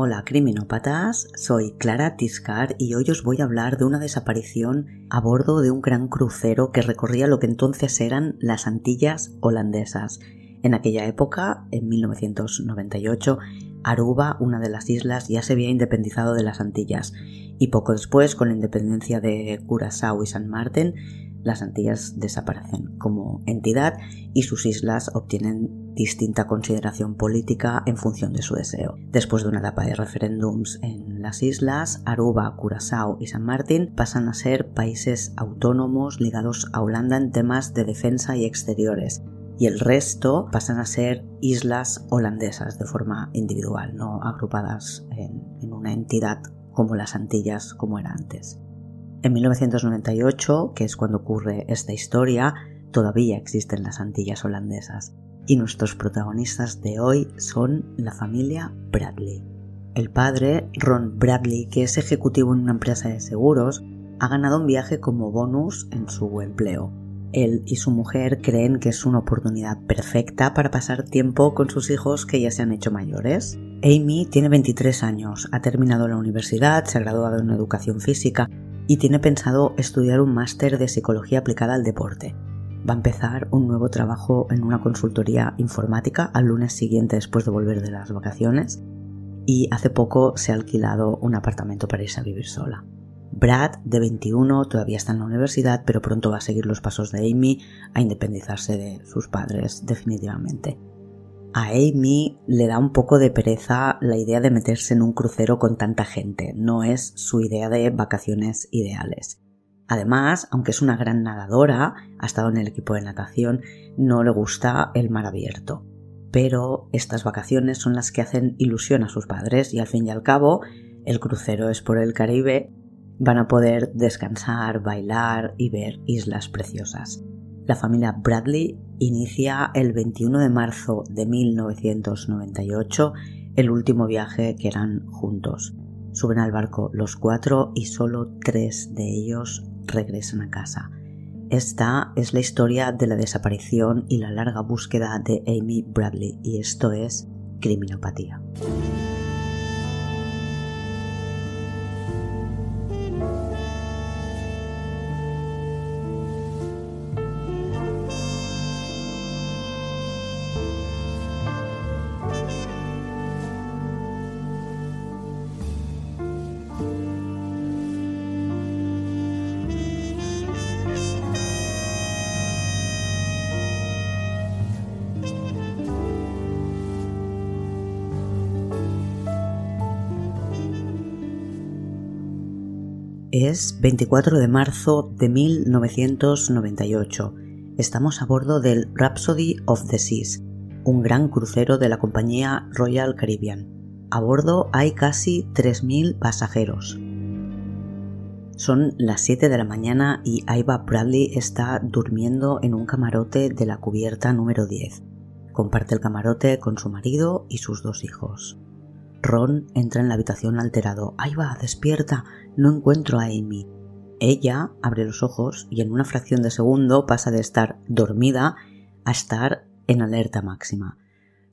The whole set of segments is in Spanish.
Hola criminópatas, soy Clara Tiscar y hoy os voy a hablar de una desaparición a bordo de un gran crucero que recorría lo que entonces eran las Antillas holandesas. En aquella época, en 1998, Aruba, una de las islas, ya se había independizado de las Antillas y poco después, con la independencia de Curazao y San Martín, las Antillas desaparecen como entidad y sus islas obtienen distinta consideración política en función de su deseo. Después de una etapa de referéndums en las islas, Aruba, Curazao y San Martín pasan a ser países autónomos ligados a Holanda en temas de defensa y exteriores, y el resto pasan a ser islas holandesas de forma individual, no agrupadas en, en una entidad como las Antillas como era antes. En 1998, que es cuando ocurre esta historia, todavía existen las Antillas holandesas y nuestros protagonistas de hoy son la familia Bradley. El padre, Ron Bradley, que es ejecutivo en una empresa de seguros, ha ganado un viaje como bonus en su empleo. Él y su mujer creen que es una oportunidad perfecta para pasar tiempo con sus hijos que ya se han hecho mayores. Amy tiene 23 años, ha terminado la universidad, se ha graduado en educación física y tiene pensado estudiar un máster de psicología aplicada al deporte. Va a empezar un nuevo trabajo en una consultoría informática al lunes siguiente después de volver de las vacaciones y hace poco se ha alquilado un apartamento para irse a vivir sola. Brad, de 21, todavía está en la universidad, pero pronto va a seguir los pasos de Amy a independizarse de sus padres definitivamente. A Amy le da un poco de pereza la idea de meterse en un crucero con tanta gente, no es su idea de vacaciones ideales. Además, aunque es una gran nadadora, ha estado en el equipo de natación, no le gusta el mar abierto. Pero estas vacaciones son las que hacen ilusión a sus padres y al fin y al cabo, el crucero es por el Caribe, van a poder descansar, bailar y ver islas preciosas. La familia Bradley inicia el 21 de marzo de 1998 el último viaje que eran juntos. Suben al barco los cuatro y solo tres de ellos regresan a casa. Esta es la historia de la desaparición y la larga búsqueda de Amy Bradley y esto es Criminopatía. Es 24 de marzo de 1998. Estamos a bordo del Rhapsody of the Seas, un gran crucero de la compañía Royal Caribbean. A bordo hay casi 3.000 pasajeros. Son las 7 de la mañana y Iva Bradley está durmiendo en un camarote de la cubierta número 10. Comparte el camarote con su marido y sus dos hijos. Ron entra en la habitación alterado. ¡Ahí va! ¡Despierta! No encuentro a Amy. Ella abre los ojos y en una fracción de segundo pasa de estar dormida a estar en alerta máxima.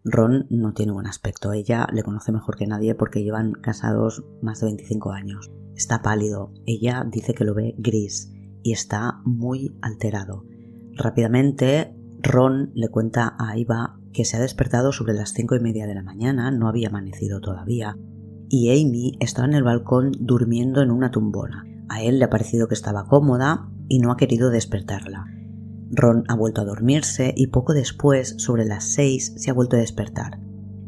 Ron no tiene buen aspecto. Ella le conoce mejor que nadie porque llevan casados más de 25 años. Está pálido. Ella dice que lo ve gris y está muy alterado. Rápidamente, Ron le cuenta a Iva que se ha despertado sobre las cinco y media de la mañana, no había amanecido todavía, y Amy estaba en el balcón durmiendo en una tumbona. A él le ha parecido que estaba cómoda y no ha querido despertarla. Ron ha vuelto a dormirse y poco después, sobre las seis, se ha vuelto a despertar.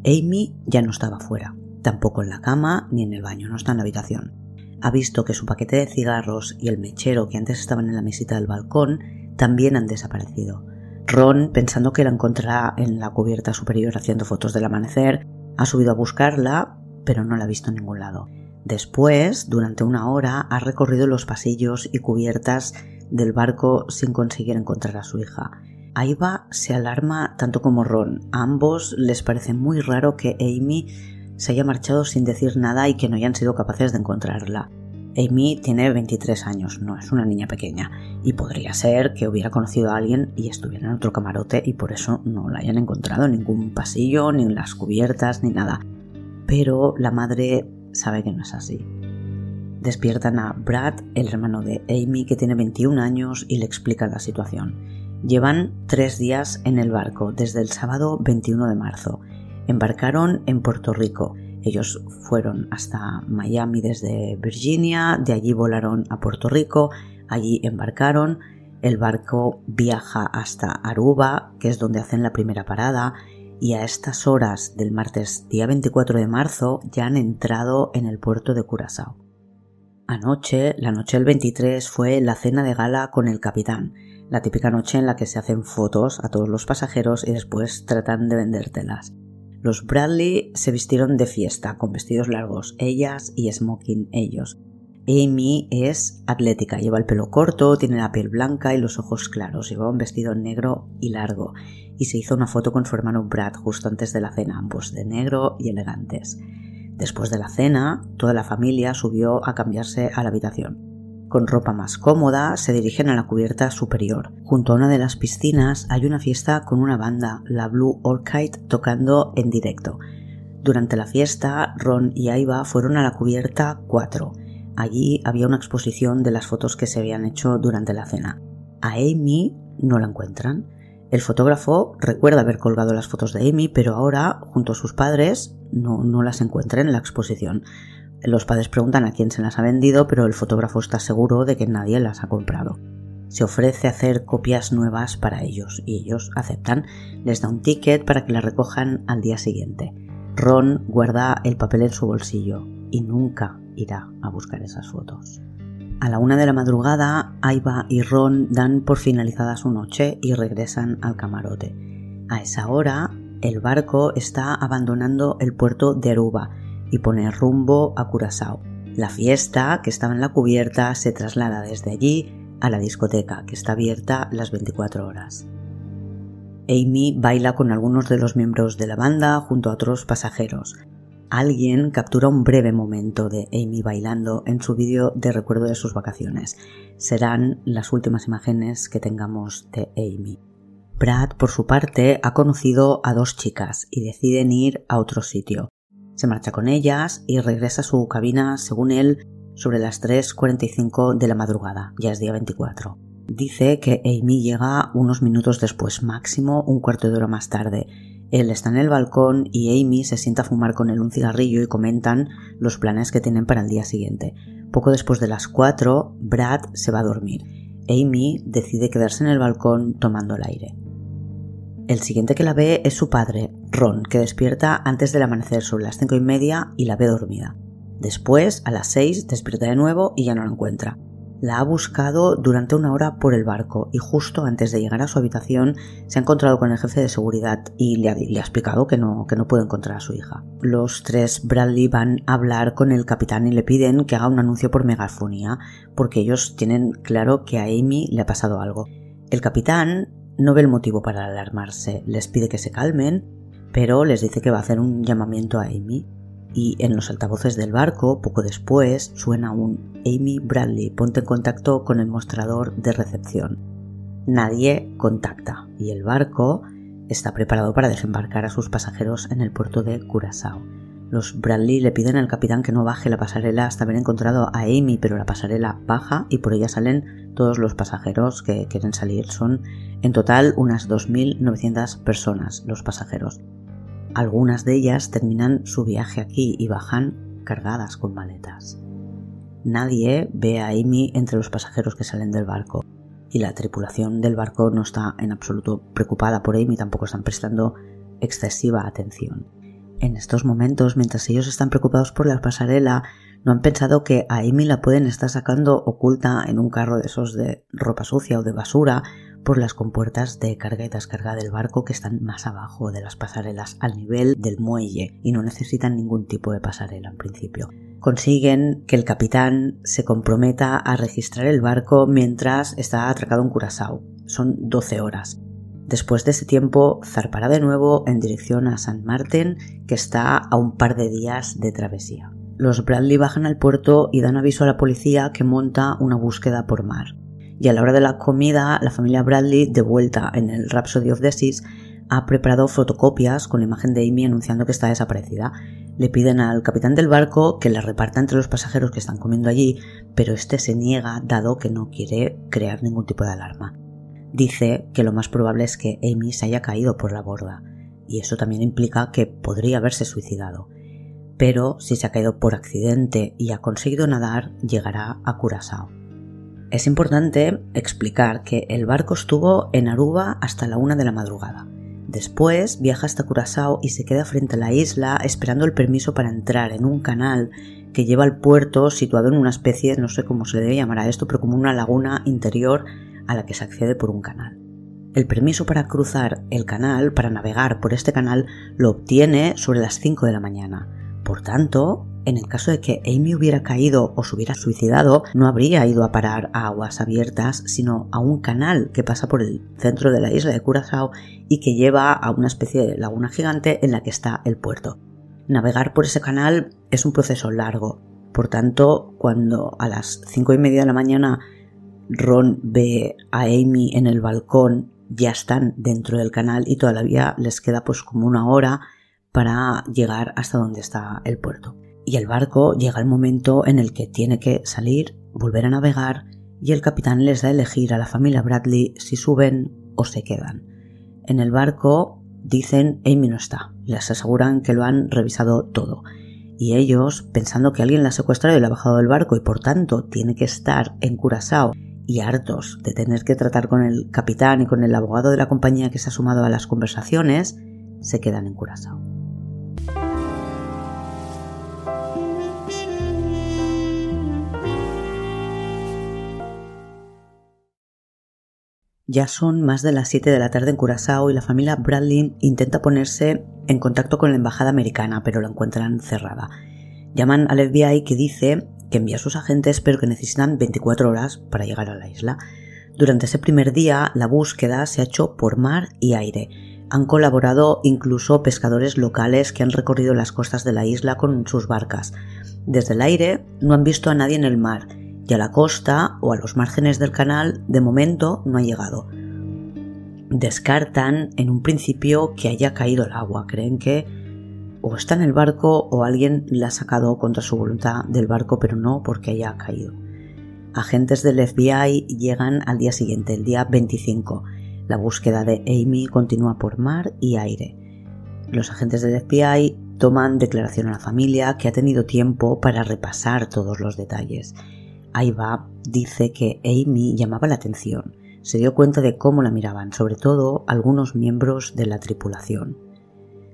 Amy ya no estaba fuera, tampoco en la cama ni en el baño, no está en la habitación. Ha visto que su paquete de cigarros y el mechero que antes estaban en la mesita del balcón también han desaparecido. Ron, pensando que la encontrará en la cubierta superior haciendo fotos del amanecer, ha subido a buscarla, pero no la ha visto en ningún lado. Después, durante una hora, ha recorrido los pasillos y cubiertas del barco sin conseguir encontrar a su hija. Aiva se alarma tanto como Ron. A ambos les parece muy raro que Amy se haya marchado sin decir nada y que no hayan sido capaces de encontrarla. Amy tiene 23 años, no es una niña pequeña, y podría ser que hubiera conocido a alguien y estuviera en otro camarote y por eso no la hayan encontrado en ningún pasillo, ni en las cubiertas, ni nada. pero la madre sabe que no es así. Despiertan a Brad, el hermano de Amy, que tiene 21 años, y le explican la situación. Llevan tres días en el barco, desde el sábado 21 de marzo. Embarcaron en Puerto Rico. Ellos fueron hasta Miami desde Virginia, de allí volaron a Puerto Rico, allí embarcaron, el barco viaja hasta Aruba, que es donde hacen la primera parada, y a estas horas del martes día 24 de marzo ya han entrado en el puerto de Curazao. Anoche, la noche del 23, fue la cena de gala con el capitán, la típica noche en la que se hacen fotos a todos los pasajeros y después tratan de vendértelas. Los Bradley se vistieron de fiesta, con vestidos largos, ellas y smoking ellos. Amy es atlética, lleva el pelo corto, tiene la piel blanca y los ojos claros, lleva un vestido negro y largo, y se hizo una foto con su hermano Brad justo antes de la cena, ambos de negro y elegantes. Después de la cena, toda la familia subió a cambiarse a la habitación. Con ropa más cómoda, se dirigen a la cubierta superior. Junto a una de las piscinas hay una fiesta con una banda, la Blue Orchid, tocando en directo. Durante la fiesta, Ron y Aiva fueron a la cubierta 4 Allí había una exposición de las fotos que se habían hecho durante la cena. A Amy no la encuentran. El fotógrafo recuerda haber colgado las fotos de Amy, pero ahora, junto a sus padres, no, no las encuentra en la exposición. Los padres preguntan a quién se las ha vendido, pero el fotógrafo está seguro de que nadie las ha comprado. Se ofrece hacer copias nuevas para ellos y ellos aceptan. Les da un ticket para que las recojan al día siguiente. Ron guarda el papel en su bolsillo y nunca irá a buscar esas fotos. A la una de la madrugada, Aiva y Ron dan por finalizada su noche y regresan al camarote. A esa hora, el barco está abandonando el puerto de Aruba y pone rumbo a Curazao. La fiesta, que estaba en la cubierta, se traslada desde allí a la discoteca, que está abierta las 24 horas. Amy baila con algunos de los miembros de la banda junto a otros pasajeros. Alguien captura un breve momento de Amy bailando en su vídeo de recuerdo de sus vacaciones. Serán las últimas imágenes que tengamos de Amy. Brad, por su parte, ha conocido a dos chicas y deciden ir a otro sitio. Se marcha con ellas y regresa a su cabina, según él, sobre las 3.45 de la madrugada, ya es día 24. Dice que Amy llega unos minutos después, máximo un cuarto de hora más tarde, él está en el balcón y Amy se sienta a fumar con él un cigarrillo y comentan los planes que tienen para el día siguiente. Poco después de las 4, Brad se va a dormir. Amy decide quedarse en el balcón tomando el aire. El siguiente que la ve es su padre, Ron, que despierta antes del amanecer sobre las cinco y media y la ve dormida. Después, a las 6, despierta de nuevo y ya no la encuentra. La ha buscado durante una hora por el barco y justo antes de llegar a su habitación se ha encontrado con el jefe de seguridad y le ha, explicado que no, que no puede encontrar a su hija. Los tres Bradley van a hablar con el capitán y le piden que haga un anuncio por megafonía porque ellos tienen claro que a Amy le ha pasado algo. El capitán no ve el motivo para alarmarse, les pide que se calmen, pero les dice que va a hacer un llamamiento a Amy y en los altavoces del barco, poco después, suena un Amy Bradley, ponte en contacto con el mostrador de recepción. Nadie contacta y el barco está preparado para desembarcar a sus pasajeros en el puerto de Curazao. Los Bradley le piden al capitán que no baje la pasarela hasta haber encontrado a Amy, pero la pasarela baja y por ella salen todos los pasajeros que quieren salir. Son en total unas 2.900 personas los pasajeros. Algunas de ellas terminan su viaje aquí y bajan cargadas con maletas. Nadie ve a Amy entre los pasajeros que salen del barco y la tripulación del barco no está en absoluto preocupada por Amy, tampoco están prestando excesiva atención. En estos momentos, mientras ellos están preocupados por la pasarela, no han pensado que a Amy la pueden estar sacando oculta en un carro de esos de ropa sucia o de basura por las compuertas de carga y descarga del barco que están más abajo de las pasarelas al nivel del muelle y no necesitan ningún tipo de pasarela en principio. Consiguen que el capitán se comprometa a registrar el barco mientras está atracado en Curazao. Son 12 horas. Después de ese tiempo zarpará de nuevo en dirección a San Martín, que está a un par de días de travesía. Los Bradley bajan al puerto y dan aviso a la policía que monta una búsqueda por mar y a la hora de la comida la familia Bradley, de vuelta en el Rhapsody of the Seas, ha preparado fotocopias con la imagen de Amy anunciando que está desaparecida. Le piden al capitán del barco que la reparta entre los pasajeros que están comiendo allí, pero este se niega dado que no quiere crear ningún tipo de alarma. Dice que lo más probable es que Amy se haya caído por la borda, y eso también implica que podría haberse suicidado. Pero si se ha caído por accidente y ha conseguido nadar, llegará a Curazao. Es importante explicar que el barco estuvo en Aruba hasta la una de la madrugada. Después viaja hasta Curazao y se queda frente a la isla esperando el permiso para entrar en un canal que lleva al puerto situado en una especie, no sé cómo se le debe llamar a esto, pero como una laguna interior a la que se accede por un canal. El permiso para cruzar el canal, para navegar por este canal, lo obtiene sobre las 5 de la mañana. Por tanto, en el caso de que Amy hubiera caído o se hubiera suicidado, no habría ido a parar a aguas abiertas, sino a un canal que pasa por el centro de la isla de Curazao y que lleva a una especie de laguna gigante en la que está el puerto. Navegar por ese canal es un proceso largo. Por tanto, cuando a las cinco y media de la mañana Ron ve a Amy en el balcón, ya están dentro del canal y todavía les queda pues como una hora para llegar hasta donde está el puerto. Y el barco llega el momento en el que tiene que salir, volver a navegar y el capitán les da a elegir a la familia Bradley si suben o se quedan. En el barco dicen Amy no está, les aseguran que lo han revisado todo y ellos, pensando que alguien la ha secuestrado y la ha bajado del barco y por tanto tiene que estar en Curazao y hartos de tener que tratar con el capitán y con el abogado de la compañía que se ha sumado a las conversaciones, se quedan en Curazao. Ya son más de las 7 de la tarde en Curazao y la familia Bradley intenta ponerse en contacto con la embajada americana, pero la encuentran cerrada. Llaman al FBI que dice que envía a sus agentes pero que necesitan 24 horas para llegar a la isla. Durante ese primer día la búsqueda se ha hecho por mar y aire. Han colaborado incluso pescadores locales que han recorrido las costas de la isla con sus barcas. Desde el aire no han visto a nadie en el mar y a la costa o a los márgenes del canal de momento no ha llegado. Descartan en un principio que haya caído el agua, creen que o está en el barco o alguien la ha sacado contra su voluntad del barco, pero no porque haya caído. Agentes del FBI llegan al día siguiente, el día 25. La búsqueda de Amy continúa por mar y aire. Los agentes del FBI toman declaración a la familia que ha tenido tiempo para repasar todos los detalles. Aiva dice que Amy llamaba la atención. Se dio cuenta de cómo la miraban, sobre todo algunos miembros de la tripulación.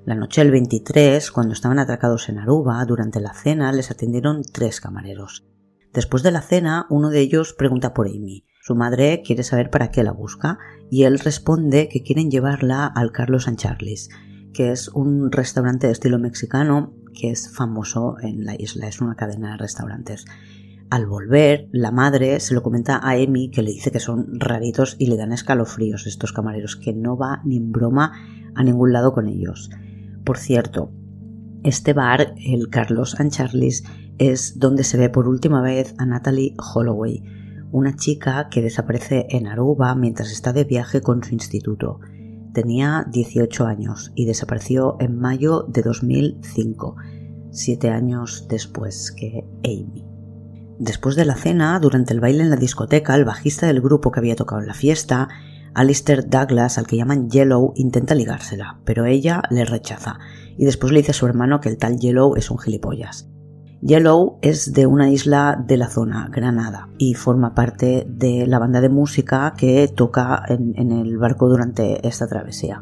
La noche del 23, cuando estaban atracados en Aruba, durante la cena les atendieron tres camareros. Después de la cena, uno de ellos pregunta por Amy. Su madre quiere saber para qué la busca y él responde que quieren llevarla al Carlos San Charles, que es un restaurante de estilo mexicano que es famoso en la isla, es una cadena de restaurantes. Al volver, la madre se lo comenta a Amy que le dice que son raritos y le dan escalofríos estos camareros, que no va ni en broma a ningún lado con ellos. Por cierto, este bar, el Carlos and Charlie's, es donde se ve por última vez a Natalie Holloway, una chica que desaparece en Aruba mientras está de viaje con su instituto. Tenía 18 años y desapareció en mayo de 2005, siete años después que Amy. Después de la cena, durante el baile en la discoteca, el bajista del grupo que había tocado en la fiesta Alistair Douglas, al que llaman Yellow, intenta ligársela, pero ella le rechaza y después le dice a su hermano que el tal Yellow es un gilipollas. Yellow es de una isla de la zona, Granada, y forma parte de la banda de música que toca en, el barco durante esta travesía.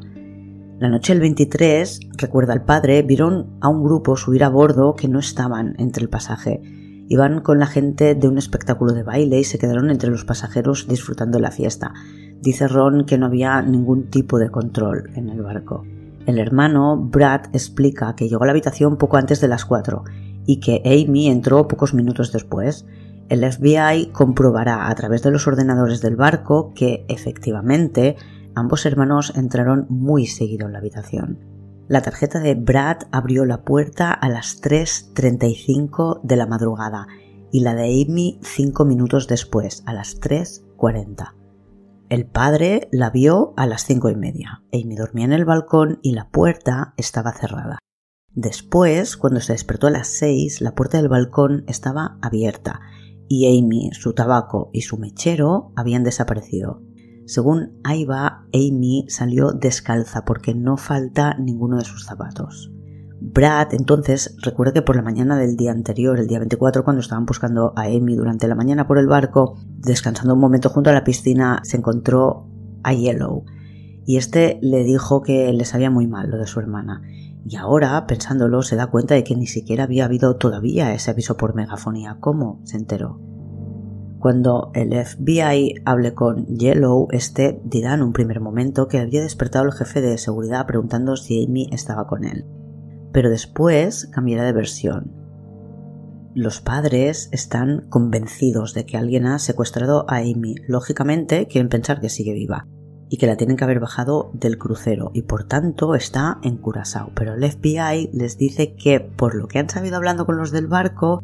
La noche del 23, recuerda el padre, vieron a un grupo subir a bordo que no estaban entre el pasaje. Iban con la gente de un espectáculo de baile y se quedaron entre los pasajeros disfrutando de la fiesta. Dice Ron que no había ningún tipo de control en el barco. El hermano, Brad, explica que llegó a la habitación poco antes de las 4 y que Amy entró pocos minutos después. El FBI comprobará a través de los ordenadores del barco que, efectivamente, ambos hermanos entraron muy seguido en la habitación. La tarjeta de Brad abrió la puerta a las 3.35 de la madrugada y la de Amy cinco minutos después, a las 3.40. El padre la vio a las cinco y media. Amy dormía en el balcón y la puerta estaba cerrada. Después, cuando se despertó a las seis, la puerta del balcón estaba abierta y Amy, su tabaco y su mechero habían desaparecido. Según Aiva, Amy salió descalza porque no falta ninguno de sus zapatos. Brad entonces recuerda que por la mañana del día anterior, el día 24, cuando estaban buscando a Amy durante la mañana por el barco, descansando un momento junto a la piscina, se encontró a Yellow. Y este le dijo que le sabía muy mal lo de su hermana. Y ahora, pensándolo, se da cuenta de que ni siquiera había habido todavía ese aviso por megafonía. ¿Cómo? se enteró. Cuando el FBI hable con Yellow, este dirá en un primer momento que había despertado el jefe de seguridad preguntando si Amy estaba con él pero después cambiará de versión. Los padres están convencidos de que alguien ha secuestrado a Amy. Lógicamente quieren pensar que sigue viva y que la tienen que haber bajado del crucero y por tanto está en Curazao. Pero el FBI les dice que por lo que han sabido hablando con los del barco,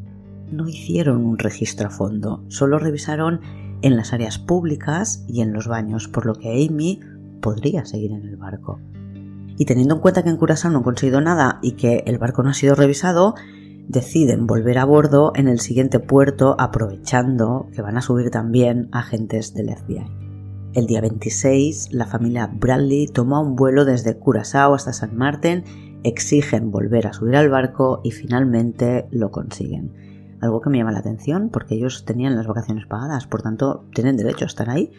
no hicieron un registro a fondo, solo revisaron en las áreas públicas y en los baños, por lo que Amy podría seguir en el barco. Y teniendo en cuenta que en Curazao no han conseguido nada y que el barco no ha sido revisado, deciden volver a bordo en el siguiente puerto aprovechando que van a subir también agentes del FBI. El día 26, la familia Bradley toma un vuelo desde Curazao hasta San Martín, exigen volver a subir al barco y finalmente lo consiguen. Algo que me llama la atención porque ellos tenían las vacaciones pagadas, por tanto tienen derecho a estar ahí.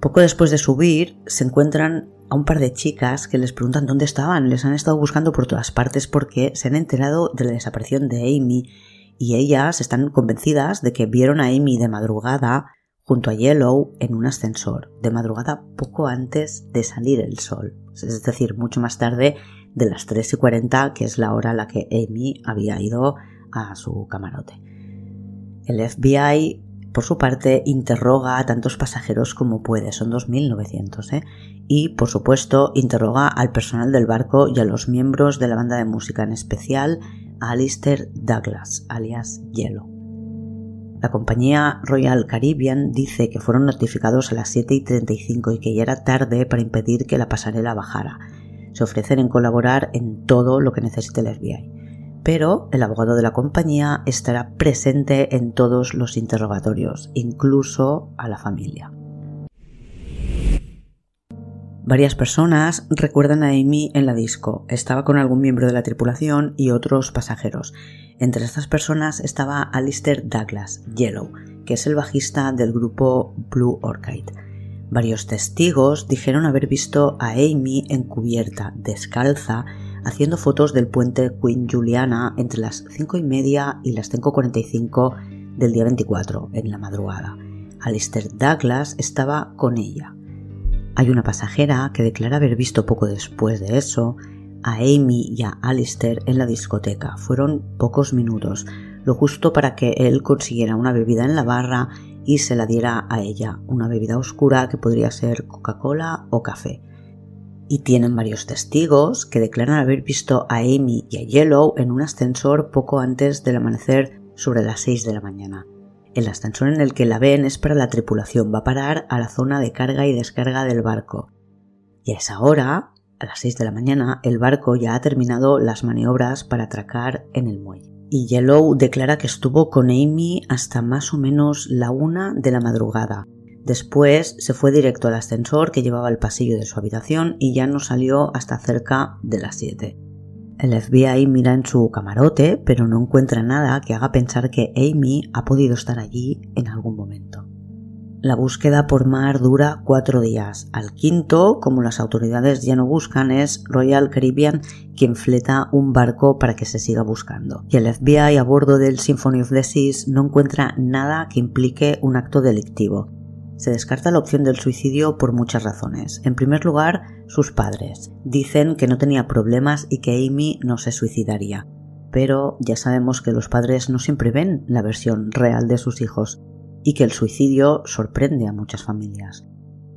Poco después de subir, se encuentran a un par de chicas que les preguntan dónde estaban. Les han estado buscando por todas partes porque se han enterado de la desaparición de Amy y ellas están convencidas de que vieron a Amy de madrugada junto a Yellow en un ascensor, de madrugada poco antes de salir el sol, es decir, mucho más tarde de las 3 y 40, que es la hora a la que Amy había ido a su camarote. El FBI por su parte, interroga a tantos pasajeros como puede, son 2.900, ¿eh? y por supuesto interroga al personal del barco y a los miembros de la banda de música, en especial a Alistair Douglas, alias Yellow. La compañía Royal Caribbean dice que fueron notificados a las 7 y 35 y que ya era tarde para impedir que la pasarela bajara. Se ofrecen en colaborar en todo lo que necesite el FBI pero el abogado de la compañía estará presente en todos los interrogatorios, incluso a la familia. Varias personas recuerdan a Amy en la disco. Estaba con algún miembro de la tripulación y otros pasajeros. Entre estas personas estaba Alistair Douglas, Yellow, que es el bajista del grupo Blue Orchid. Varios testigos dijeron haber visto a Amy encubierta, descalza, haciendo fotos del puente Queen Juliana entre las 5 y media y las 5.45 del día 24, en la madrugada. Alistair Douglas estaba con ella. Hay una pasajera que declara haber visto poco después de eso a Amy y a Alistair en la discoteca. Fueron pocos minutos, lo justo para que él consiguiera una bebida en la barra y se la diera a ella, una bebida oscura que podría ser Coca-Cola o café y tienen varios testigos que declaran haber visto a Amy y a Yellow en un ascensor poco antes del amanecer sobre las 6 de la mañana. El ascensor en el que la ven es para la tripulación, va a parar a la zona de carga y descarga del barco. Y a esa hora, a las 6 de la mañana, el barco ya ha terminado las maniobras para atracar en el muelle. Y Yellow declara que estuvo con Amy hasta más o menos la una de la madrugada, Después se fue directo al ascensor que llevaba al pasillo de su habitación y ya no salió hasta cerca de las 7. El FBI mira en su camarote, pero no encuentra nada que haga pensar que Amy ha podido estar allí en algún momento. La búsqueda por mar dura cuatro días. Al quinto, como las autoridades ya no buscan, es Royal Caribbean quien fleta un barco para que se siga buscando. Y el FBI a bordo del Symphony of the Seas no encuentra nada que implique un acto delictivo. Se descarta la opción del suicidio por muchas razones. En primer lugar, sus padres. Dicen que no tenía problemas y que Amy no se suicidaría. Pero ya sabemos que los padres no siempre ven la versión real de sus hijos y que el suicidio sorprende a muchas familias.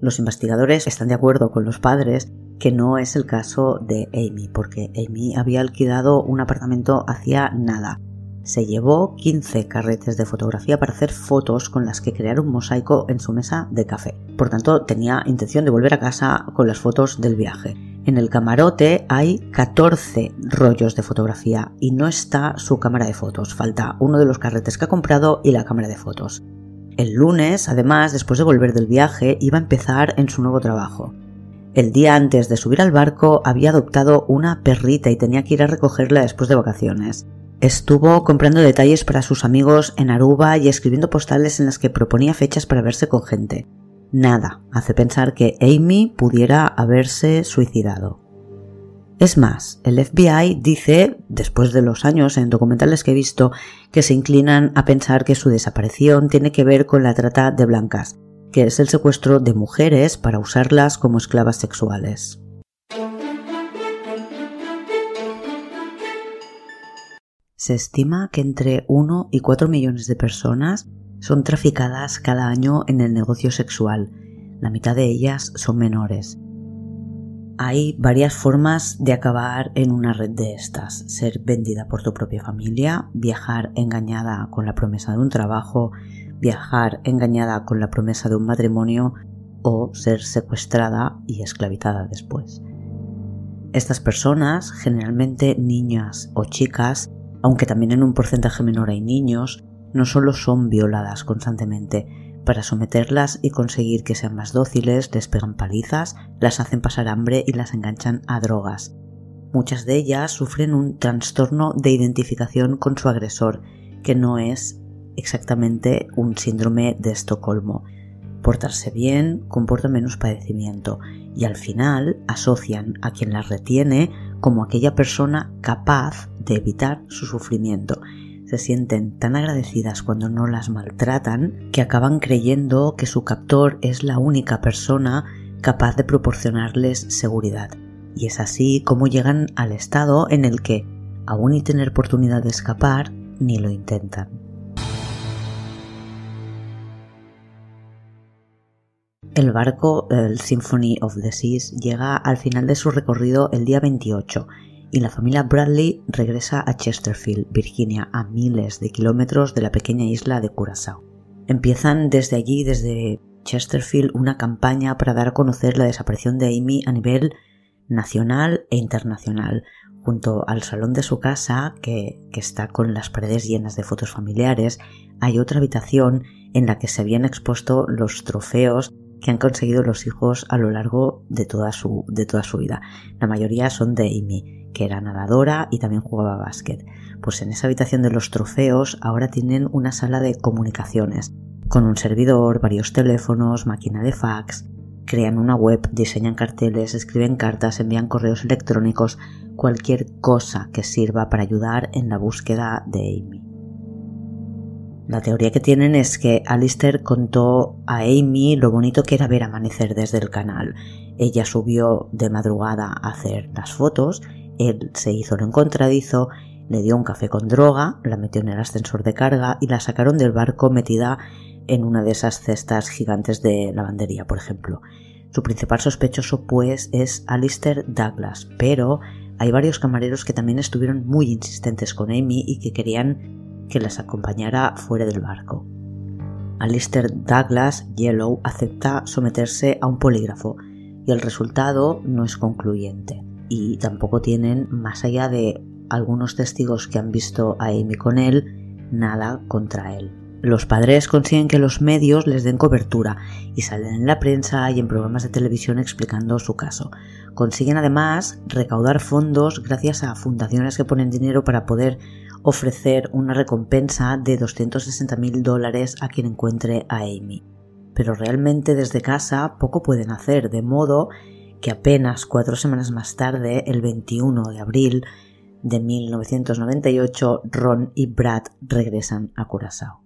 Los investigadores están de acuerdo con los padres que no es el caso de Amy, porque Amy había alquilado un apartamento hacía nada se llevó 15 carretes de fotografía para hacer fotos con las que crear un mosaico en su mesa de café. Por tanto, tenía intención de volver a casa con las fotos del viaje. En el camarote hay 14 rollos de fotografía y no está su cámara de fotos. Falta uno de los carretes que ha comprado y la cámara de fotos. El lunes, además, después de volver del viaje, iba a empezar en su nuevo trabajo. El día antes de subir al barco había adoptado una perrita y tenía que ir a recogerla después de vacaciones. Estuvo comprando detalles para sus amigos en Aruba y escribiendo postales en las que proponía fechas para verse con gente. Nada hace pensar que Amy pudiera haberse suicidado. Es más, el FBI dice, después de los años en documentales que he visto, que se inclinan a pensar que su desaparición tiene que ver con la trata de blancas, que es el secuestro de mujeres para usarlas como esclavas sexuales. Se estima que entre 1 y 4 millones de personas son traficadas cada año en el negocio sexual. La mitad de ellas son menores. Hay varias formas de acabar en una red de estas. Ser vendida por tu propia familia, viajar engañada con la promesa de un trabajo, viajar engañada con la promesa de un matrimonio o ser secuestrada y esclavizada después. Estas personas, generalmente niñas o chicas, aunque también en un porcentaje menor hay niños, no solo son violadas constantemente, para someterlas y conseguir que sean más dóciles, les pegan palizas, las hacen pasar hambre y las enganchan a drogas. Muchas de ellas sufren un trastorno de identificación con su agresor, que no es exactamente un síndrome de Estocolmo. Portarse bien comporta menos padecimiento y al final asocian a quien las retiene como aquella persona capaz de evitar su sufrimiento. Se sienten tan agradecidas cuando no las maltratan que acaban creyendo que su captor es la única persona capaz de proporcionarles seguridad. Y es así como llegan al estado en el que, aún y tener oportunidad de escapar, ni lo intentan. El barco, el Symphony of the Seas, llega al final de su recorrido el día 28 y la familia Bradley regresa a Chesterfield, Virginia, a miles de kilómetros de la pequeña isla de Curazao. Empiezan desde allí, desde Chesterfield, una campaña para dar a conocer la desaparición de Amy a nivel nacional e internacional, junto al salón de su casa, que, que, está con las paredes llenas de fotos familiares, hay otra habitación en la que se habían expuesto los trofeos que han conseguido los hijos a lo largo de toda su, de toda su vida. La mayoría son de Amy, que era nadadora y también jugaba básquet. Pues en esa habitación de los trofeos ahora tienen una sala de comunicaciones, con un servidor, varios teléfonos, máquina de fax, crean una web, diseñan carteles, escriben cartas, envían correos electrónicos, cualquier cosa que sirva para ayudar en la búsqueda de Amy. La teoría que tienen es que Alistair contó a Amy lo bonito que era ver amanecer desde el canal. Ella subió de madrugada a hacer las fotos, él se hizo lo encontradizo, le dio un café con droga, la metió en el ascensor de carga y la sacaron del barco metida en una de esas cestas gigantes de lavandería, por ejemplo. Su principal sospechoso, pues, es Alistair Douglas, pero hay varios camareros que también estuvieron muy insistentes con Amy y que querían que las acompañara fuera del barco. Alistair Douglas Yellow acepta someterse a un polígrafo y el resultado no es concluyente y tampoco tienen, más allá de algunos testigos que han visto a Amy con él, nada contra él. Los padres consiguen que los medios les den cobertura y salen en la prensa y en programas de televisión explicando su caso. Consiguen además recaudar fondos gracias a fundaciones que ponen dinero para poder ofrecer una recompensa de 260.000 dólares a quien encuentre a Amy. Pero realmente desde casa poco pueden hacer, de modo que apenas cuatro semanas más tarde, el 21 de abril de 1998, Ron y Brad regresan a Curazao.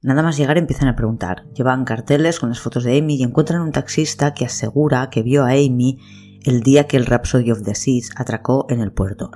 Nada más llegar empiezan a preguntar. Llevan carteles con las fotos de Amy y encuentran un taxista que asegura que vio a Amy el día que el Rhapsody of the Seas atracó en el puerto.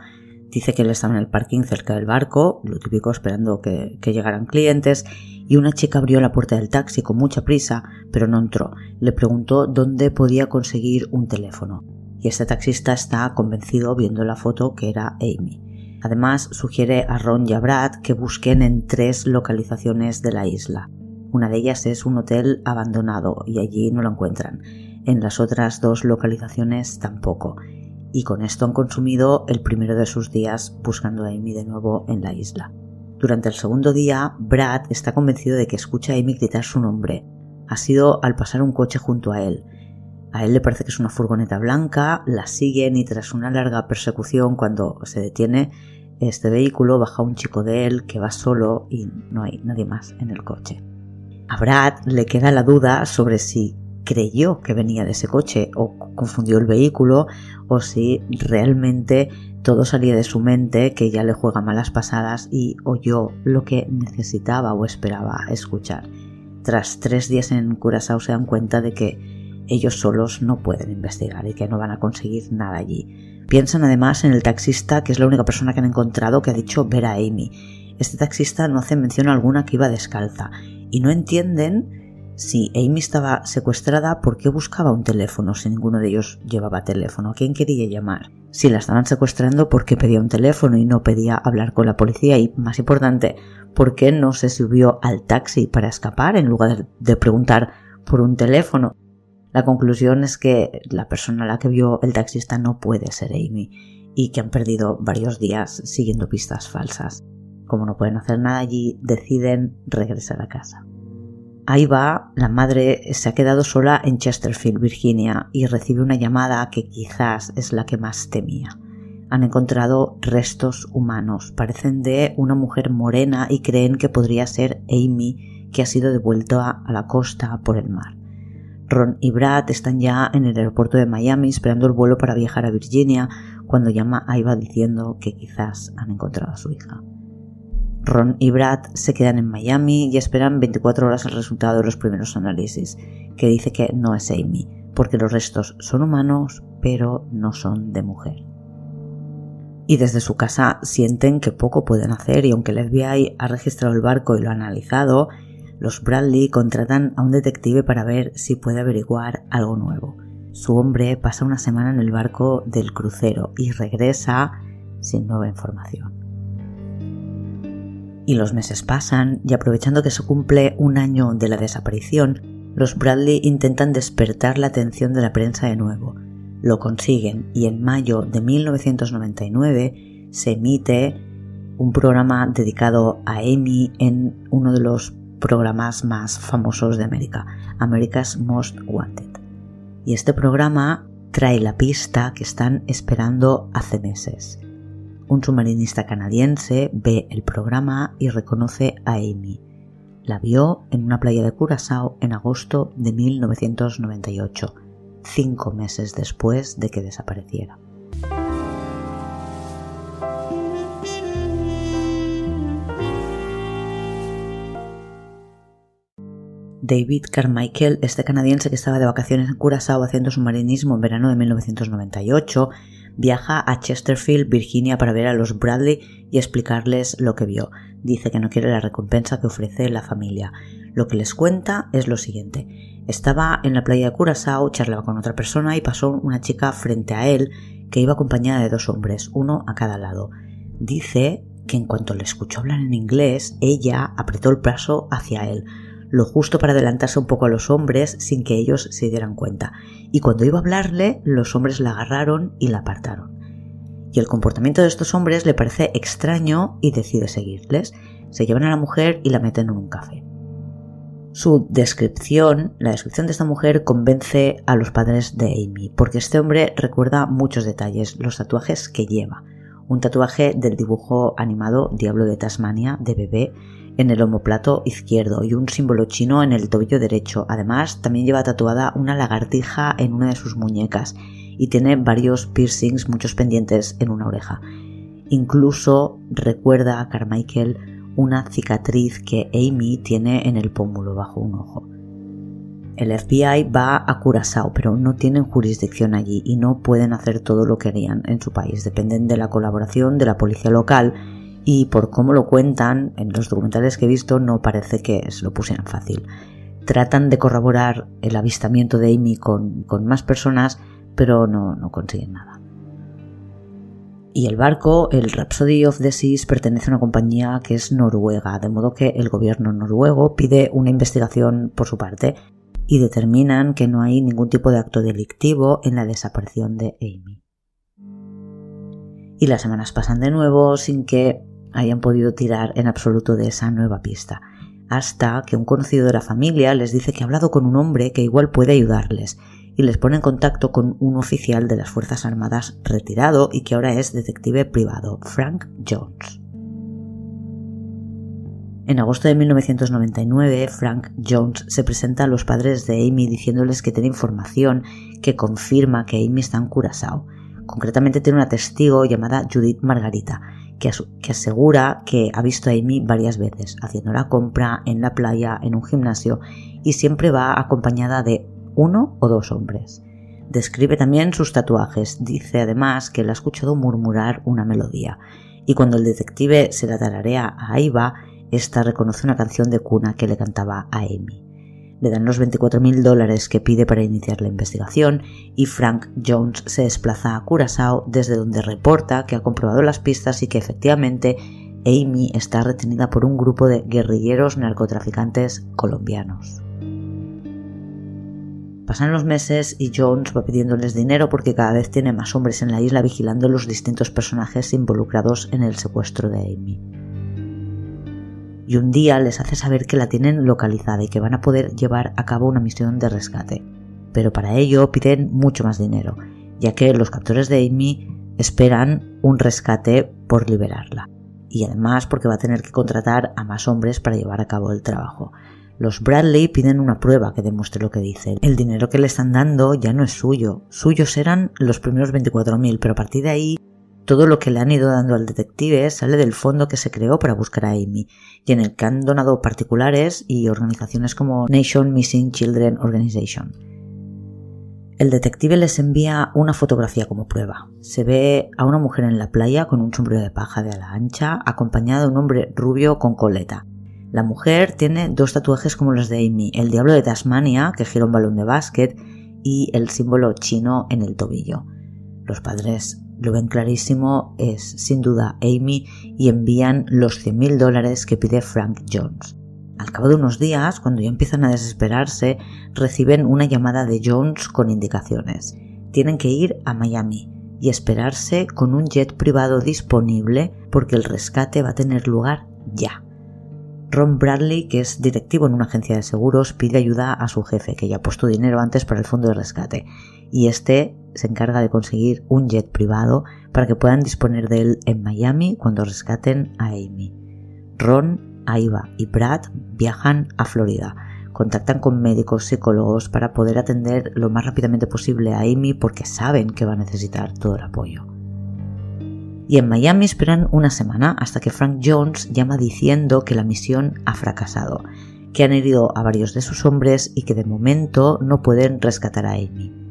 Dice que él estaba en el parking cerca del barco, lo típico esperando que, llegaran clientes, y una chica abrió la puerta del taxi con mucha prisa, pero no entró. Le preguntó dónde podía conseguir un teléfono. Y este taxista está convencido viendo la foto que era Amy. Además, sugiere a Ron y a Brad que busquen en tres localizaciones de la isla. Una de ellas es un hotel abandonado y allí no lo encuentran. En las otras dos localizaciones tampoco. Y con esto han consumido el primero de sus días buscando a Amy de nuevo en la isla. Durante el segundo día, Brad está convencido de que escucha a Amy gritar su nombre. Ha sido al pasar un coche junto a él. A él le parece que es una furgoneta blanca, la siguen y tras una larga persecución cuando se detiene este vehículo baja un chico de él que va solo y no hay nadie más en el coche. A Brad le queda la duda sobre si creyó que venía de ese coche o confundió el vehículo o si realmente todo salía de su mente que ya le juega malas pasadas y oyó lo que necesitaba o esperaba escuchar. Tras tres días en Curazao se dan cuenta de que ellos solos no pueden investigar y que no van a conseguir nada allí. Piensan además en el taxista que es la única persona que han encontrado que ha dicho ver a Amy. Este taxista no hace mención alguna que iba descalza y no entienden si Amy estaba secuestrada, ¿por qué buscaba un teléfono si ninguno de ellos llevaba teléfono? ¿A quién quería llamar? Si la estaban secuestrando, ¿por qué pedía un teléfono y no pedía hablar con la policía? Y más importante, ¿por qué no se subió al taxi para escapar en lugar de preguntar por un teléfono? La conclusión es que la persona a la que vio el taxista no puede ser Amy y que han perdido varios días siguiendo pistas falsas. Como no pueden hacer nada allí, deciden regresar a casa. Ahí va, la madre se ha quedado sola en Chesterfield, Virginia, y recibe una llamada que quizás es la que más temía. Han encontrado restos humanos, parecen de una mujer morena y creen que podría ser Amy, que ha sido devuelta a la costa por el mar. Ron y Brad están ya en el aeropuerto de Miami esperando el vuelo para viajar a Virginia cuando llama a Iva diciendo que quizás han encontrado a su hija. Ron y Brad se quedan en Miami y esperan 24 horas el resultado de los primeros análisis, que dice que no es Amy, porque los restos son humanos, pero no son de mujer. Y desde su casa sienten que poco pueden hacer y aunque el FBI ha registrado el barco y lo ha analizado, los Bradley contratan a un detective para ver si puede averiguar algo nuevo. Su hombre pasa una semana en el barco del crucero y regresa sin nueva información. Y los meses pasan y aprovechando que se cumple un año de la desaparición, los Bradley intentan despertar la atención de la prensa de nuevo. Lo consiguen y en mayo de 1999 se emite un programa dedicado a Amy en uno de los programas más famosos de América, America's Most Wanted. Y este programa trae la pista que están esperando hace meses. Un submarinista canadiense ve el programa y reconoce a Amy. La vio en una playa de Curazao en agosto de 1998, cinco meses después de que desapareciera. David Carmichael, este canadiense que estaba de vacaciones en Curazao haciendo submarinismo en verano de 1998, viaja a Chesterfield, Virginia, para ver a los Bradley y explicarles lo que vio. Dice que no quiere la recompensa que ofrece la familia. Lo que les cuenta es lo siguiente. Estaba en la playa de Curazao, charlaba con otra persona y pasó una chica frente a él que iba acompañada de dos hombres, uno a cada lado. Dice que en cuanto le escuchó hablar en inglés, ella apretó el brazo hacia él, lo justo para adelantarse un poco a los hombres sin que ellos se dieran cuenta. Y cuando iba a hablarle, los hombres la agarraron y la apartaron. Y el comportamiento de estos hombres le parece extraño y decide seguirles. Se llevan a la mujer y la meten en un café. Su descripción, la descripción de esta mujer convence a los padres de Amy, porque este hombre recuerda muchos detalles, los tatuajes que lleva. Un tatuaje del dibujo animado Diablo de Tasmania de bebé en el omoplato izquierdo y un símbolo chino en el tobillo derecho. Además, también lleva tatuada una lagartija en una de sus muñecas y tiene varios piercings, muchos pendientes en una oreja. Incluso recuerda a Carmichael una cicatriz que Amy tiene en el pómulo bajo un ojo. El FBI va a Curazao, pero no tienen jurisdicción allí y no pueden hacer todo lo que harían en su país. Dependen de la colaboración de la policía local y por cómo lo cuentan en los documentales que he visto no parece que se lo pusieran fácil. Tratan de corroborar el avistamiento de Amy con, más personas, pero no, no consiguen nada. Y el barco, el Rhapsody of the Seas, pertenece a una compañía que es noruega, de modo que el gobierno noruego pide una investigación por su parte y determinan que no hay ningún tipo de acto delictivo en la desaparición de Amy. Y las semanas pasan de nuevo sin que hayan podido tirar en absoluto de esa nueva pista, hasta que un conocido de la familia les dice que ha hablado con un hombre que igual puede ayudarles y les pone en contacto con un oficial de las Fuerzas Armadas retirado y que ahora es detective privado, Frank Jones. En agosto de 1999, Frank Jones se presenta a los padres de Amy diciéndoles que tiene información que confirma que Amy está en Curazao. Concretamente tiene una testigo llamada Judith Margarita, que, asegura que ha visto a Amy varias veces, haciendo la compra en la playa, en un gimnasio, y siempre va acompañada de uno o dos hombres. Describe también sus tatuajes, dice además que le ha escuchado murmurar una melodía, y cuando el detective se la tararea a Aiva, ésta reconoce una canción de cuna que le cantaba a Amy. Le dan los 24.000 dólares que pide para iniciar la investigación y Frank Jones se desplaza a Curazao desde donde reporta que ha comprobado las pistas y que efectivamente Amy está retenida por un grupo de guerrilleros narcotraficantes colombianos. Pasan los meses y Jones va pidiéndoles dinero porque cada vez tiene más hombres en la isla vigilando los distintos personajes involucrados en el secuestro de Amy. Y un día les hace saber que la tienen localizada y que van a poder llevar a cabo una misión de rescate. Pero para ello piden mucho más dinero, ya que los captores de Amy esperan un rescate por liberarla. Y además porque va a tener que contratar a más hombres para llevar a cabo el trabajo. Los Bradley piden una prueba que demuestre lo que dicen. El dinero que le están dando ya no es suyo. Suyos eran los primeros 24.000, pero a partir de ahí todo lo que le han ido dando al detective sale del fondo que se creó para buscar a Amy y en el que han donado particulares y organizaciones como Nation Missing Children Organization. El detective les envía una fotografía como prueba. Se ve a una mujer en la playa con un sombrero de paja de ala ancha, acompañada de un hombre rubio con coleta. La mujer tiene dos tatuajes como los de Amy, el diablo de Tasmania, que gira un balón de básquet, y el símbolo chino en el tobillo. Los padres lo ven clarísimo, es sin duda Amy y envían los 100.000 dólares que pide Frank Jones. Al cabo de unos días, cuando ya empiezan a desesperarse, reciben una llamada de Jones con indicaciones. Tienen que ir a Miami y esperarse con un jet privado disponible porque el rescate va a tener lugar ya. Ron Bradley, que es directivo en una agencia de seguros, pide ayuda a su jefe, que ya ha puesto dinero antes para el fondo de rescate, y este se encarga de conseguir un jet privado para que puedan disponer de él en Miami cuando rescaten a Amy. Ron, Aiva y Brad viajan a Florida. Contactan con médicos, psicólogos para poder atender lo más rápidamente posible a Amy porque saben que va a necesitar todo el apoyo y en Miami esperan una semana hasta que Frank Jones llama diciendo que la misión ha fracasado, que han herido a varios de sus hombres y que de momento no pueden rescatar a Amy.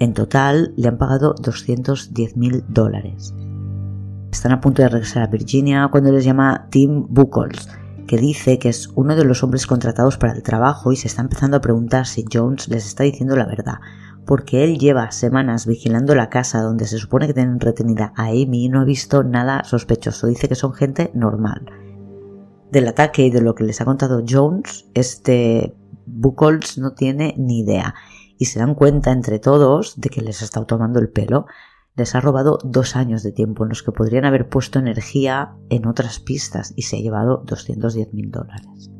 En total le han pagado 210 mil dólares. Están a punto de regresar a Virginia cuando les llama Tim Buchholz, que dice que es uno de los hombres contratados para el trabajo y se está empezando a preguntar si Jones les está diciendo la verdad, porque él lleva semanas vigilando la casa donde se supone que tienen retenida a Amy y no ha visto nada sospechoso. Dice que son gente normal. Del ataque y de lo que les ha contado Jones, este Buchholz no tiene ni idea y se dan cuenta entre todos de que les ha estado tomando el pelo. Les ha robado dos años de tiempo en los que podrían haber puesto energía en otras pistas y se ha llevado 210 mil dólares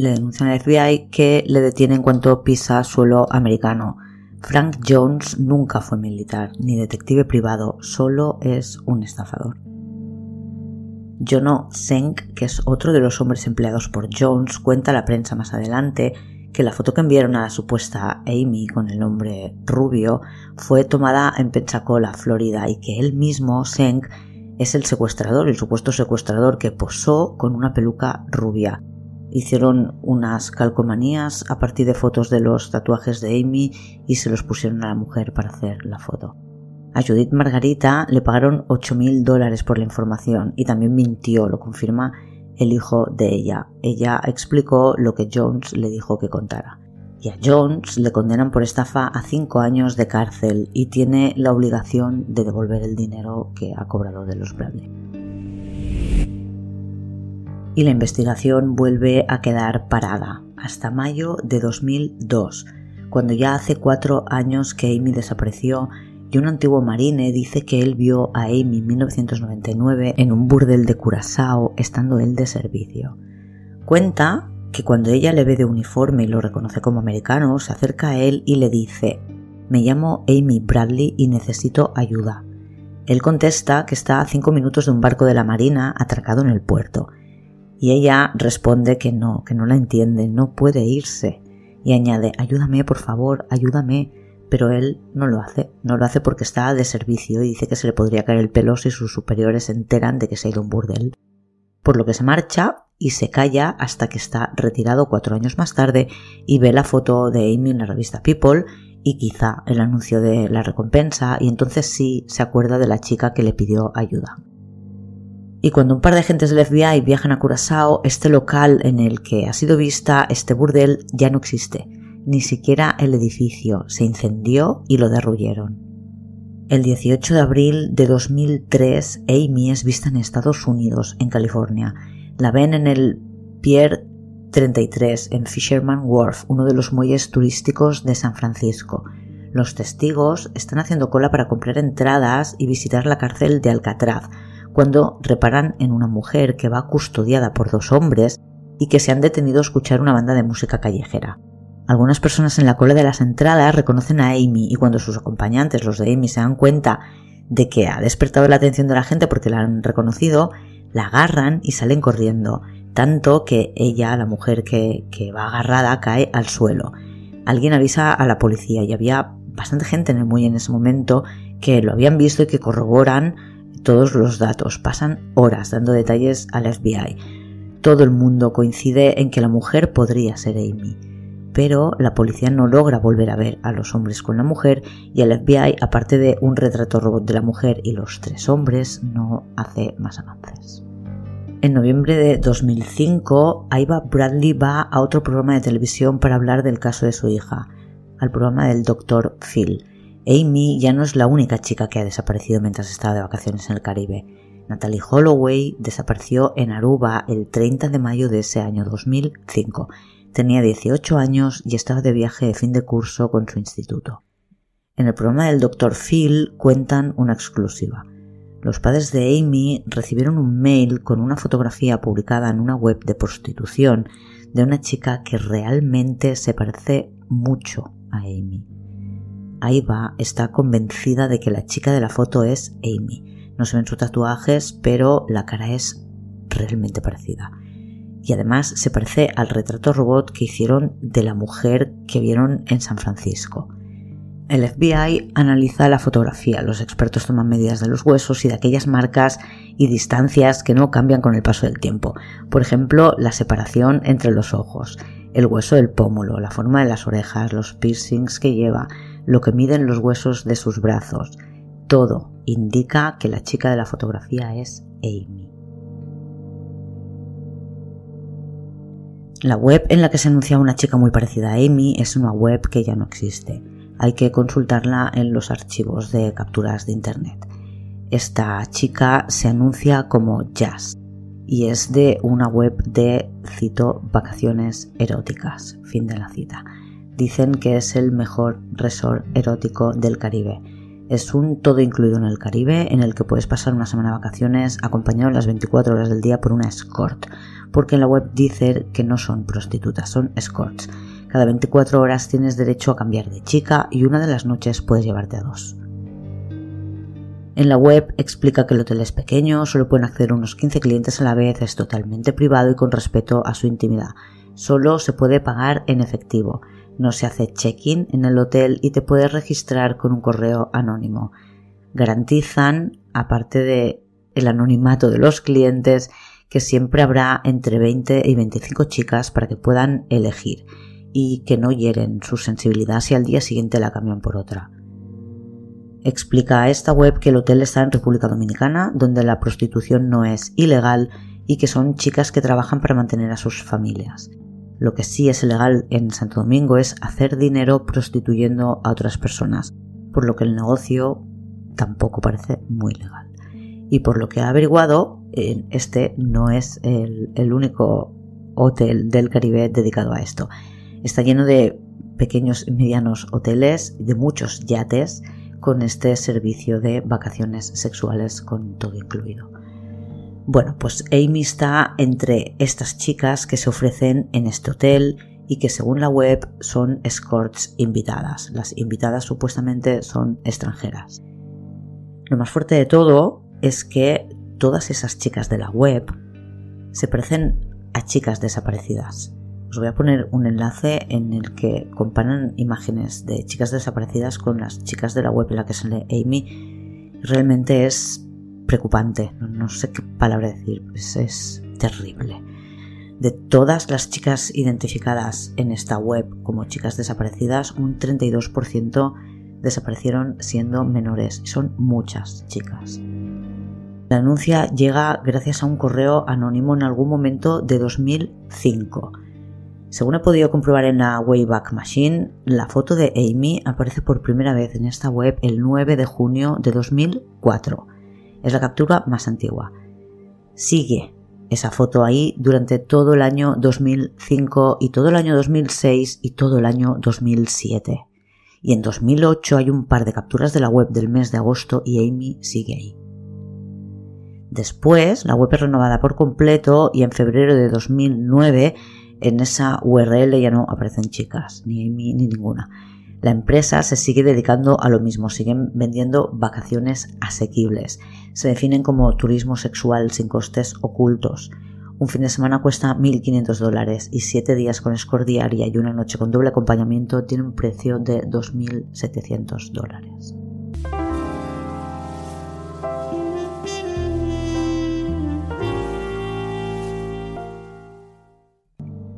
le denuncian al FBI que le detiene en cuanto pisa suelo americano. Frank Jones nunca fue militar ni detective privado, solo es un estafador. Jono Senk, que es otro de los hombres empleados por Jones, cuenta a la prensa más adelante que la foto que enviaron a la supuesta Amy con el nombre Rubio fue tomada en Pensacola, Florida, y que él mismo, Senk, es el secuestrador, el supuesto secuestrador que posó con una peluca rubia Hicieron unas calcomanías a partir de fotos de los tatuajes de Amy y se los pusieron a la mujer para hacer la foto. A Judith Margarita le pagaron 8.000 dólares por la información y también mintió, lo confirma el hijo de ella. Ella explicó lo que Jones le dijo que contara. y a Jones le condenan por estafa a cinco años de cárcel y tiene la obligación de devolver el dinero que ha cobrado de los Bradley. Y la investigación vuelve a quedar parada hasta mayo de 2002, cuando ya hace cuatro años que Amy desapareció y un antiguo marine dice que él vio a Amy en 1999 en un burdel de Curazao estando él de servicio. Cuenta que cuando ella le ve de uniforme y lo reconoce como americano, se acerca a él y le dice Me llamo Amy Bradley y necesito ayuda. Él contesta que está a cinco minutos de un barco de la Marina atracado en el puerto. Y ella responde que no, que no la entiende, no puede irse. Y añade Ayúdame, por favor, ayúdame. Pero él no lo hace, no lo hace porque está de servicio y dice que se le podría caer el pelo si sus superiores se enteran de que se ha ido a un burdel. Por lo que se marcha y se calla hasta que está retirado cuatro años más tarde y ve la foto de Amy en la revista People y quizá el anuncio de la recompensa y entonces sí se acuerda de la chica que le pidió ayuda. Y cuando un par de agentes del FBI viajan a Curazao, este local en el que ha sido vista este burdel ya no existe. Ni siquiera el edificio se incendió y lo derruyeron. El 18 de abril de 2003, Amy es vista en Estados Unidos, en California, la ven en el Pier 33 en Fisherman Wharf, uno de los muelles turísticos de San Francisco. Los testigos están haciendo cola para comprar entradas y visitar la cárcel de Alcatraz, cuando reparan en una mujer que va custodiada por dos hombres y que se han detenido a escuchar una banda de música callejera. Algunas personas en la cola de las entradas reconocen a Amy y cuando sus acompañantes, los de Amy, se dan cuenta de que ha despertado la atención de la gente porque la han reconocido, la agarran y salen corriendo, tanto que ella, la mujer que, va agarrada, cae al suelo. Alguien avisa a la policía y había bastante gente en el muelle en ese momento que lo habían visto y que corroboran todos los datos. Pasan horas dando detalles al FBI. Todo el mundo coincide en que la mujer podría ser Amy. Pero la policía no logra volver a ver a los hombres con la mujer y el FBI, aparte de un retrato robot de la mujer y los tres hombres, no hace más avances. En noviembre de 2005, Aiva Bradley va a otro programa de televisión para hablar del caso de su hija, al programa del Dr. Phil. Amy ya no es la única chica que ha desaparecido mientras estaba de vacaciones en el Caribe. Natalie Holloway desapareció en Aruba el 30 de mayo de ese año 2005. Tenía 18 años y estaba de viaje de fin de curso con su instituto. En el programa del Dr. Phil cuentan una exclusiva. Los padres de Amy recibieron un mail con una fotografía publicada en una web de prostitución de una chica que realmente se parece mucho a Amy. Aiva está convencida de que la chica de la foto es Amy. No se ven sus tatuajes, pero la cara es realmente parecida. Y además se parece al retrato robot que hicieron de la mujer que vieron en San Francisco. El FBI analiza la fotografía, los expertos toman medidas de los huesos y de aquellas marcas y distancias que no cambian con el paso del tiempo. Por ejemplo, la separación entre los ojos, el hueso del pómulo, la forma de las orejas, los piercings que lleva, lo que miden los huesos de sus brazos. Todo indica que la chica de la fotografía es Amy. La web en la que se anuncia una chica muy parecida a Amy es una web que ya no existe hay que consultarla en los archivos de capturas de Internet. Esta chica se anuncia como Jazz y es de una web de, cito, vacaciones eróticas, fin de la cita. Dicen que es el mejor resort erótico del Caribe. Es un todo incluido en el Caribe en el que puedes pasar una semana de vacaciones acompañado las 24 horas del día por una escort, porque en la web dice que no son prostitutas, son escorts cada 24 horas tienes derecho a cambiar de chica y una de las noches puedes llevarte a dos. En la web explica que el hotel es pequeño, solo pueden acceder unos 15 clientes a la vez, es totalmente privado y con respeto a su intimidad. Solo se puede pagar en efectivo. No se hace check-in en el hotel y te puedes registrar con un correo anónimo. Garantizan, aparte de el anonimato de los clientes, que siempre habrá entre 20 y 25 chicas para que puedan elegir y que no hieren su sensibilidad si al día siguiente la cambian por otra. Explica a esta web que el hotel está en República Dominicana, donde la prostitución no es ilegal y que son chicas que trabajan para mantener a sus familias. Lo que sí es ilegal en Santo Domingo es hacer dinero prostituyendo a otras personas, por lo que el negocio tampoco parece muy legal. Y por lo que he averiguado, este no es el, único hotel del Caribe dedicado a esto. Está lleno de pequeños y medianos hoteles, de muchos yates, con este servicio de vacaciones sexuales con todo incluido. Bueno, pues Amy está entre estas chicas que se ofrecen en este hotel y que según la web son escorts invitadas. Las invitadas supuestamente son extranjeras. Lo más fuerte de todo es que todas esas chicas de la web se parecen a chicas desaparecidas. Os voy a poner un enlace en el que comparan imágenes de chicas desaparecidas con las chicas de la web en la que sale Amy. Realmente es preocupante, no sé qué palabra decir, pues es terrible. De todas las chicas identificadas en esta web como chicas desaparecidas, un 32% desaparecieron siendo menores. Son muchas chicas. La denuncia llega gracias a un correo anónimo en algún momento de 2005 según he podido comprobar en la Wayback Machine, la foto de Amy aparece por primera vez en esta web el 9 de junio de 2004. Es la captura más antigua. Sigue esa foto ahí durante todo el año 2005 y todo el año 2006 y todo el año 2007. Y en 2008 hay un par de capturas de la web del mes de agosto y Amy sigue ahí. Después, la web es renovada por completo y en febrero de 2009 en esa URL ya no aparecen chicas, ni Amy ni ninguna. La empresa se sigue dedicando a lo mismo, siguen vendiendo vacaciones asequibles. Se definen como turismo sexual sin costes ocultos. Un fin de semana cuesta 1.500 dólares y 7 días con escort diaria y una noche con doble acompañamiento tiene un precio de 2.700 dólares.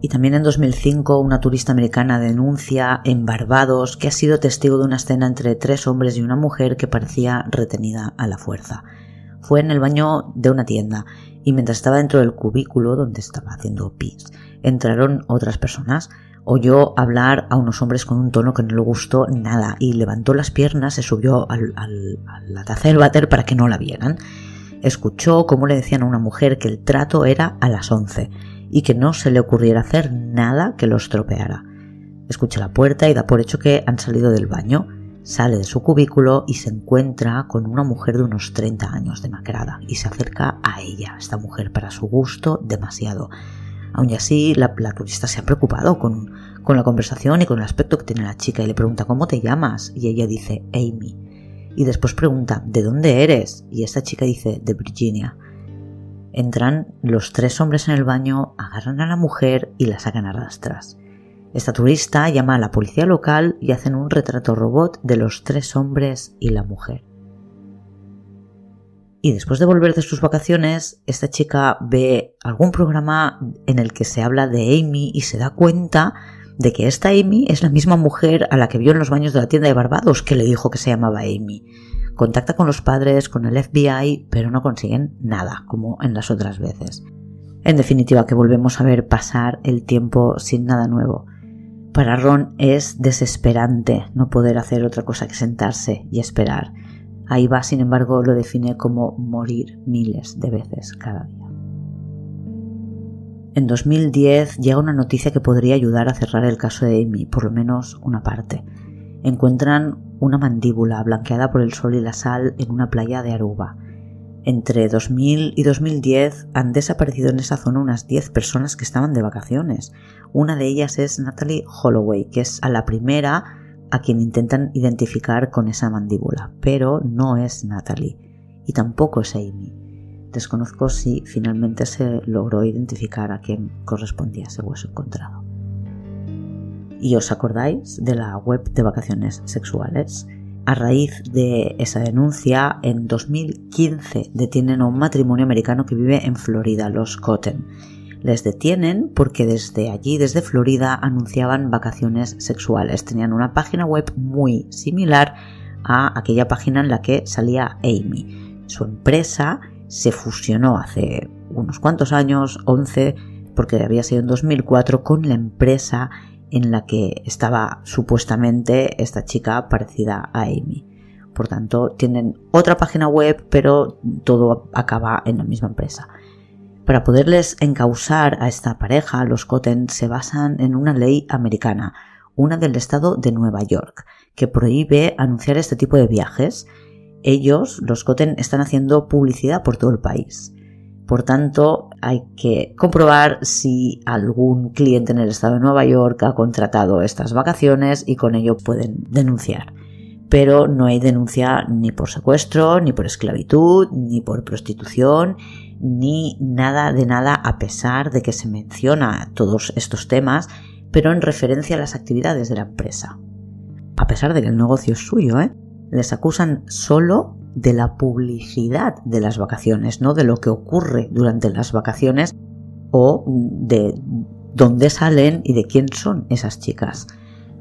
Y también en 2005 una turista americana denuncia en Barbados que ha sido testigo de una escena entre tres hombres y una mujer que parecía retenida a la fuerza. Fue en el baño de una tienda y mientras estaba dentro del cubículo donde estaba haciendo pis, entraron otras personas. Oyó hablar a unos hombres con un tono que no le gustó nada y levantó las piernas, se subió al, a la taza del váter para que no la vieran. Escuchó cómo le decían a una mujer que el trato era a las once y que no se le ocurriera hacer nada que lo estropeara. Escucha la puerta y da por hecho que han salido del baño. Sale de su cubículo y se encuentra con una mujer de unos 30 años demacrada y se acerca a ella, esta mujer para su gusto demasiado. Aún así, la, turista se ha preocupado con, con la conversación y con el aspecto que tiene la chica y le pregunta ¿cómo te llamas? Y ella dice Amy. Y después pregunta ¿de dónde eres? Y esta chica dice de Virginia. Entran los tres hombres en el baño, agarran a la mujer y la sacan a rastras. Esta turista llama a la policía local y hacen un retrato robot de los tres hombres y la mujer. Y después de volver de sus vacaciones, esta chica ve algún programa en el que se habla de Amy y se da cuenta de que esta Amy es la misma mujer a la que vio en los baños de la tienda de Barbados que le dijo que se llamaba Amy. Contacta con los padres, con el FBI, pero no consiguen nada, como en las otras veces. En definitiva, que volvemos a ver pasar el tiempo sin nada nuevo. Para Ron es desesperante no poder hacer otra cosa que sentarse y esperar. Ahí va, sin embargo, lo define como morir miles de veces cada día. En 2010 llega una noticia que podría ayudar a cerrar el caso de Amy, por lo menos una parte. Encuentran una mandíbula blanqueada por el sol y la sal en una playa de Aruba. Entre 2000 y 2010 han desaparecido en esa zona unas 10 personas que estaban de vacaciones. Una de ellas es Natalie Holloway, que es a la primera a quien intentan identificar con esa mandíbula, pero no es Natalie y tampoco es Amy. Desconozco si finalmente se logró identificar a quien correspondía ese hueso encontrado. ¿Y os acordáis de la web de vacaciones sexuales? A raíz de esa denuncia, en 2015 detienen a un matrimonio americano que vive en Florida, los Cotton. Les detienen porque desde allí, desde Florida, anunciaban vacaciones sexuales. Tenían una página web muy similar a aquella página en la que salía Amy. Su empresa se fusionó hace unos cuantos años, 11, porque había sido en 2004, con la empresa en la que estaba supuestamente esta chica parecida a Amy. Por tanto, tienen otra página web, pero todo acaba en la misma empresa. Para poderles encausar a esta pareja, los Cotten se basan en una ley americana, una del estado de Nueva York, que prohíbe anunciar este tipo de viajes. Ellos, los Cotten, están haciendo publicidad por todo el país. Por tanto, hay que comprobar si algún cliente en el estado de Nueva York ha contratado estas vacaciones y con ello pueden denunciar. Pero no hay denuncia ni por secuestro, ni por esclavitud, ni por prostitución, ni nada de nada a pesar de que se menciona todos estos temas, pero en referencia a las actividades de la empresa. A pesar de que el negocio es suyo, ¿eh? les acusan solo de la publicidad de las vacaciones, no de lo que ocurre durante las vacaciones o de dónde salen y de quién son esas chicas.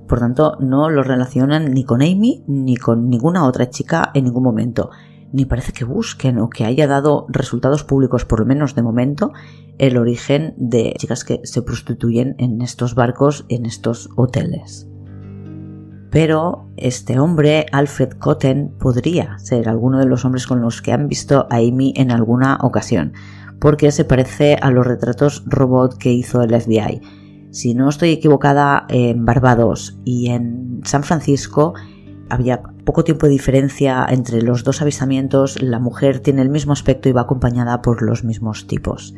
Por tanto, no lo relacionan ni con Amy ni con ninguna otra chica en ningún momento. Ni parece que busquen o que haya dado resultados públicos, por lo menos de momento, el origen de chicas que se prostituyen en estos barcos, en estos hoteles pero este hombre, Alfred Cotten, podría ser alguno de los hombres con los que han visto a Amy en alguna ocasión, porque se parece a los retratos robot que hizo el FBI. Si no estoy equivocada, en Barbados y en San Francisco había poco tiempo de diferencia entre los dos avistamientos, la mujer tiene el mismo aspecto y va acompañada por los mismos tipos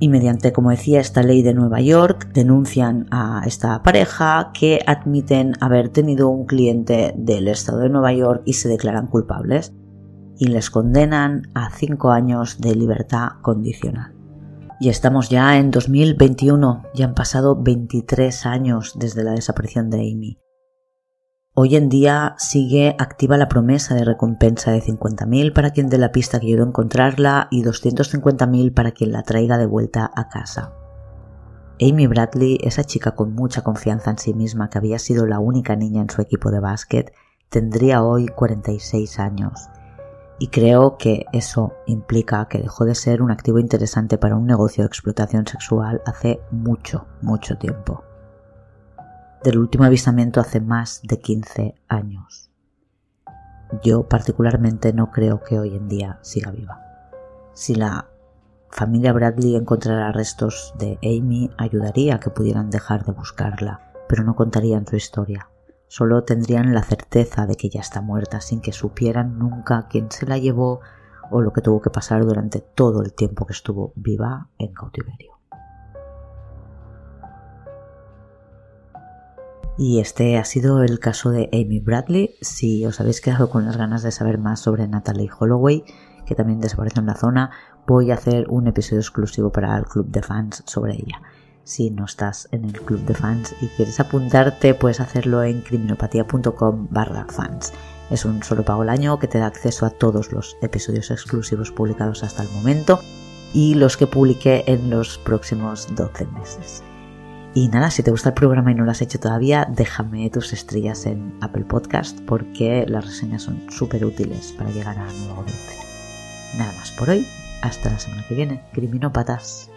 y mediante, como decía, esta ley de Nueva York denuncian a esta pareja que admiten haber tenido un cliente del estado de Nueva York y se declaran culpables y les condenan a cinco años de libertad condicional. Y estamos ya en 2021, ya han pasado 23 años desde la desaparición de Amy. Hoy en día sigue activa la promesa de recompensa de 50.000 para quien dé la pista que ayudó a encontrarla y 250.000 para quien la traiga de vuelta a casa. Amy Bradley, esa chica con mucha confianza en sí misma que había sido la única niña en su equipo de básquet, tendría hoy 46 años. Y creo que eso implica que dejó de ser un activo interesante para un negocio de explotación sexual hace mucho, mucho tiempo del último avistamiento hace más de 15 años. Yo particularmente no creo que hoy en día siga viva. Si la familia Bradley encontrara restos de Amy, ayudaría a que pudieran dejar de buscarla, pero no contarían su historia. Solo tendrían la certeza de que ya está muerta sin que supieran nunca quién se la llevó o lo que tuvo que pasar durante todo el tiempo que estuvo viva en cautiverio. Y este ha sido el caso de Amy Bradley. Si os habéis quedado con las ganas de saber más sobre Natalie Holloway, que también desapareció en la zona, voy a hacer un episodio exclusivo para el club de fans sobre ella. Si no estás en el club de fans y quieres apuntarte, puedes hacerlo en criminopatía.com barra fans. Es un solo pago al año que te da acceso a todos los episodios exclusivos publicados hasta el momento y los que publiqué en los próximos 12 meses. Y nada, si te gusta el programa y no lo has hecho todavía, déjame tus estrellas en Apple Podcast porque las reseñas son súper útiles para llegar a audiencia. Nada más por hoy, hasta la semana que viene. Criminópatas.